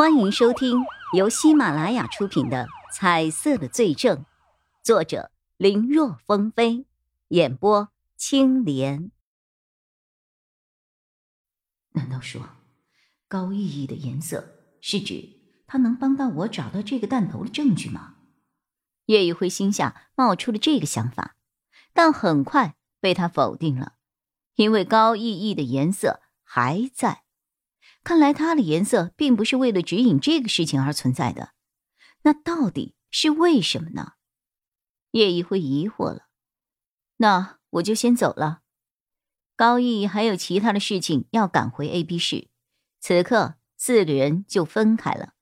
欢迎收听由喜马拉雅出品的《彩色的罪证》，作者林若风飞，演播青莲。难道说高意义的颜色是指他能帮到我找到这个弹头的证据吗？叶一辉心下冒出了这个想法，但很快被他否定了，因为高意义的颜色还在。看来它的颜色并不是为了指引这个事情而存在的，那到底是为什么呢？叶一辉疑惑了。那我就先走了。高毅还有其他的事情要赶回 A、B 市，此刻四个人就分开了。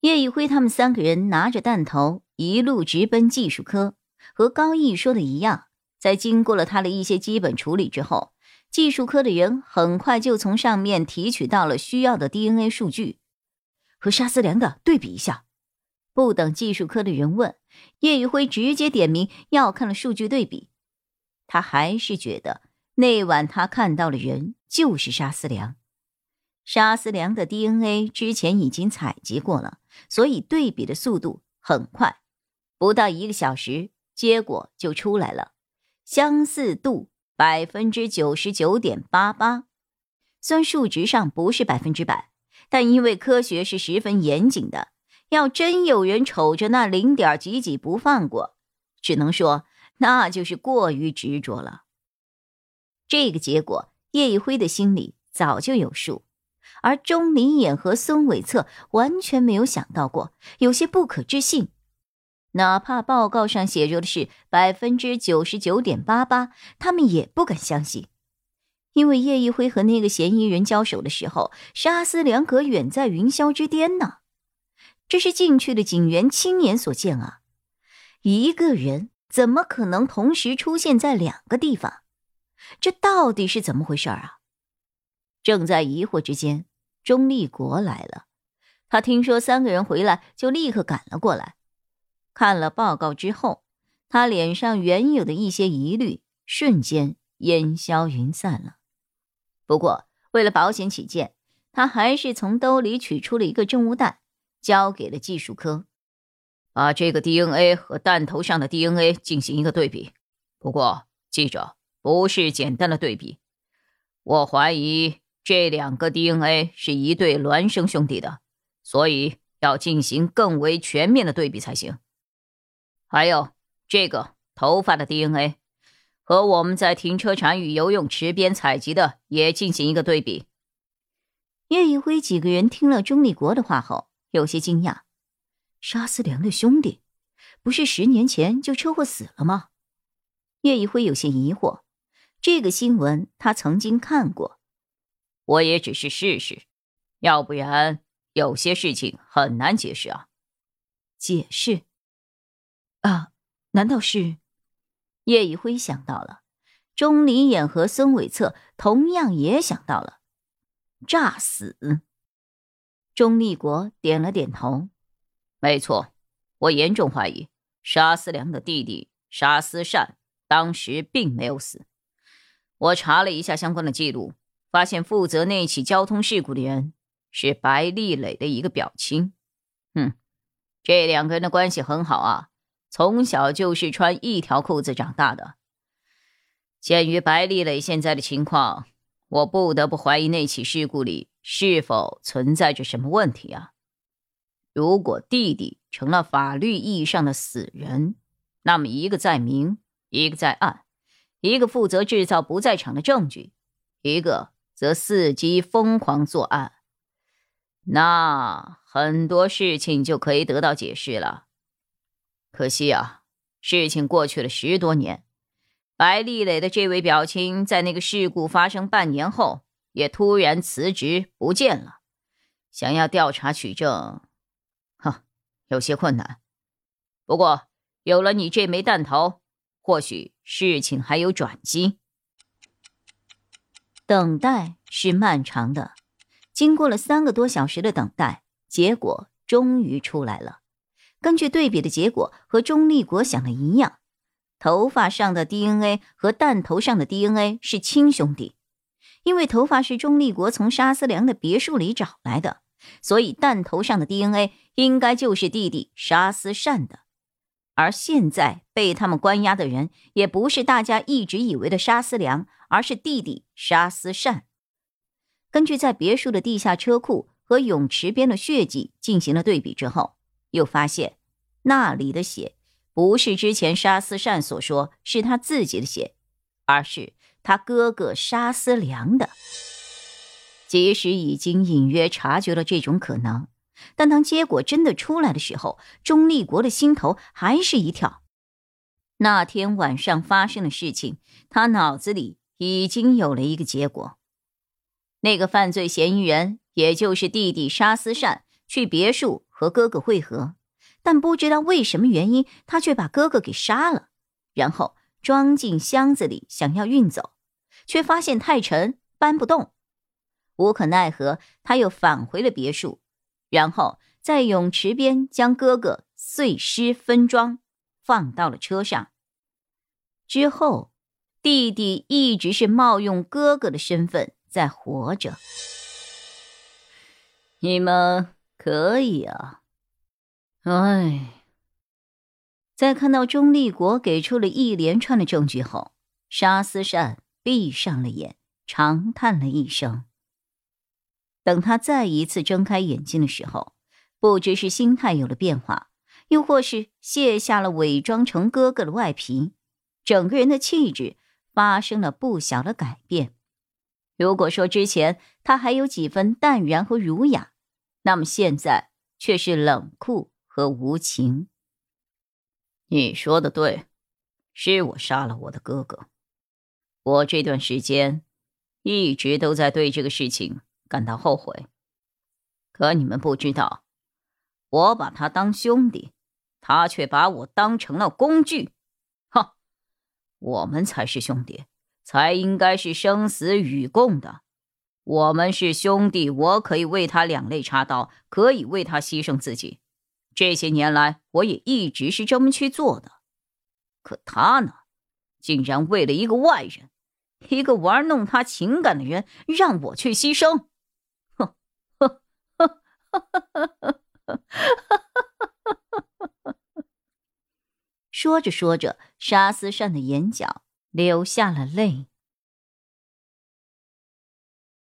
叶一辉他们三个人拿着弹头一路直奔技术科，和高毅说的一样，在经过了他的一些基本处理之后。技术科的人很快就从上面提取到了需要的 DNA 数据，和沙思良的对比一下。不等技术科的人问，叶宇辉直接点名要看了数据对比。他还是觉得那晚他看到的人就是沙思良。沙思良的 DNA 之前已经采集过了，所以对比的速度很快，不到一个小时，结果就出来了，相似度。百分之九十九点八八，虽然数值上不是百分之百，但因为科学是十分严谨的，要真有人瞅着那零点几几不放过，只能说那就是过于执着了。这个结果，叶一辉的心里早就有数，而钟离眼和孙伟策完全没有想到过，有些不可置信。哪怕报告上写着的是百分之九十九点八八，他们也不敢相信，因为叶一辉和那个嫌疑人交手的时候，沙思良可远在云霄之巅呢。这是进去的警员亲眼所见啊！一个人怎么可能同时出现在两个地方？这到底是怎么回事啊？正在疑惑之间，钟立国来了。他听说三个人回来，就立刻赶了过来。看了报告之后，他脸上原有的一些疑虑瞬间烟消云散了。不过，为了保险起见，他还是从兜里取出了一个证物袋，交给了技术科，把这个 DNA 和弹头上的 DNA 进行一个对比。不过，记着，不是简单的对比。我怀疑这两个 DNA 是一对孪生兄弟的，所以要进行更为全面的对比才行。还有这个头发的 DNA，和我们在停车场与游泳池边采集的也进行一个对比。叶一辉几个人听了钟立国的话后，有些惊讶：沙思良的兄弟，不是十年前就车祸死了吗？叶一辉有些疑惑，这个新闻他曾经看过。我也只是试试，要不然有些事情很难解释啊。解释。啊，难道是？叶一辉想到了，钟离眼和孙伟策同样也想到了，诈死。钟立国点了点头，没错，我严重怀疑沙思良的弟弟沙思善当时并没有死。我查了一下相关的记录，发现负责那起交通事故的人是白丽磊的一个表亲。哼，这两个人的关系很好啊。从小就是穿一条裤子长大的。鉴于白丽磊现在的情况，我不得不怀疑那起事故里是否存在着什么问题啊！如果弟弟成了法律意义上的死人，那么一个在明，一个在暗，一个负责制造不在场的证据，一个则伺机疯狂作案，那很多事情就可以得到解释了。可惜啊，事情过去了十多年，白丽磊的这位表亲在那个事故发生半年后也突然辞职不见了。想要调查取证，哼，有些困难。不过有了你这枚弹头，或许事情还有转机。等待是漫长的，经过了三个多小时的等待，结果终于出来了。根据对比的结果和钟立国想的一样，头发上的 DNA 和弹头上的 DNA 是亲兄弟，因为头发是钟立国从沙思良的别墅里找来的，所以弹头上的 DNA 应该就是弟弟沙思善的。而现在被他们关押的人，也不是大家一直以为的沙思良，而是弟弟沙思善。根据在别墅的地下车库和泳池边的血迹进行了对比之后，又发现那里的血不是之前沙思善所说是他自己的血，而是他哥哥沙思良的。即使已经隐约察觉了这种可能。但当结果真的出来的时候，钟立国的心头还是一跳。那天晚上发生的事情，他脑子里已经有了一个结果：那个犯罪嫌疑人，也就是弟弟沙思善，去别墅和哥哥会合，但不知道为什么原因，他却把哥哥给杀了，然后装进箱子里想要运走，却发现太沉，搬不动。无可奈何，他又返回了别墅。然后在泳池边将哥哥碎尸分装，放到了车上。之后，弟弟一直是冒用哥哥的身份在活着。你们可以啊。哎，在看到钟立国给出了一连串的证据后，沙思善闭上了眼，长叹了一声。等他再一次睁开眼睛的时候，不知是心态有了变化，又或是卸下了伪装成哥哥的外皮，整个人的气质发生了不小的改变。如果说之前他还有几分淡然和儒雅，那么现在却是冷酷和无情。你说的对，是我杀了我的哥哥。我这段时间一直都在对这个事情。感到后悔，可你们不知道，我把他当兄弟，他却把我当成了工具。哼，我们才是兄弟，才应该是生死与共的。我们是兄弟，我可以为他两肋插刀，可以为他牺牲自己。这些年来，我也一直是这么去做的。可他呢，竟然为了一个外人，一个玩弄他情感的人，让我去牺牲。说着说着，沙思善的眼角流下了泪。